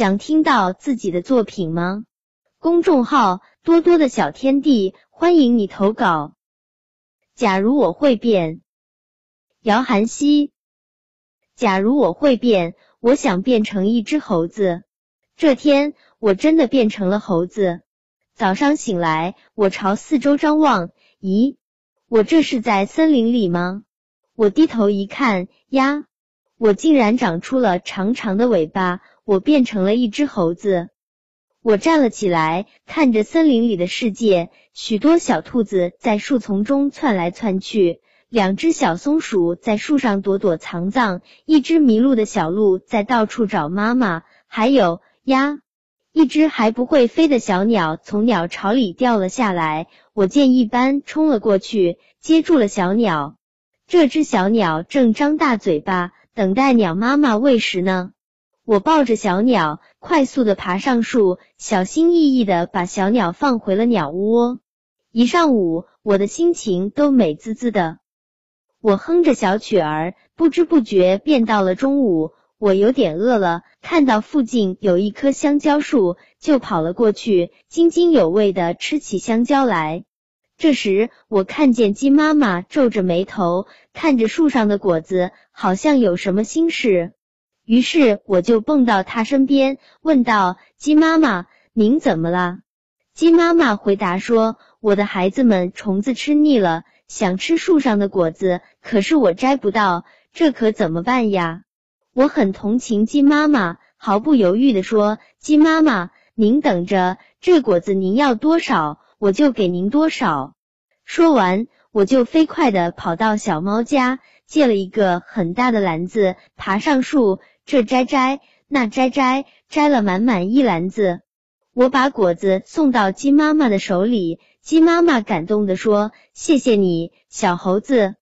想听到自己的作品吗？公众号多多的小天地，欢迎你投稿。假如我会变，姚涵希。假如我会变，我想变成一只猴子。这天，我真的变成了猴子。早上醒来，我朝四周张望，咦，我这是在森林里吗？我低头一看，呀，我竟然长出了长长的尾巴，我变成了一只猴子。我站了起来，看着森林里的世界，许多小兔子在树丛中窜来窜去，两只小松鼠在树上躲躲藏藏，一只迷路的小鹿在到处找妈妈，还有呀，一只还不会飞的小鸟从鸟巢里掉了下来，我见一般冲了过去，接住了小鸟。这只小鸟正张大嘴巴等待鸟妈妈喂食呢。我抱着小鸟，快速的爬上树，小心翼翼的把小鸟放回了鸟窝。一上午，我的心情都美滋滋的。我哼着小曲儿，不知不觉便到了中午。我有点饿了，看到附近有一棵香蕉树，就跑了过去，津津有味的吃起香蕉来。这时，我看见鸡妈妈皱着眉头，看着树上的果子，好像有什么心事。于是我就蹦到他身边，问道：“鸡妈妈，您怎么了？”鸡妈妈回答说：“我的孩子们虫子吃腻了，想吃树上的果子，可是我摘不到，这可怎么办呀？”我很同情鸡妈妈，毫不犹豫的说：“鸡妈妈，您等着，这果子您要多少，我就给您多少。”说完，我就飞快的跑到小猫家，借了一个很大的篮子，爬上树。这摘摘，那摘摘，摘了满满一篮子。我把果子送到鸡妈妈的手里，鸡妈妈感动的说：“谢谢你，小猴子。”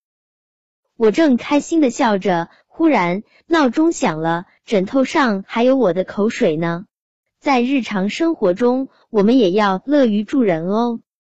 我正开心的笑着，忽然闹钟响了，枕头上还有我的口水呢。在日常生活中，我们也要乐于助人哦。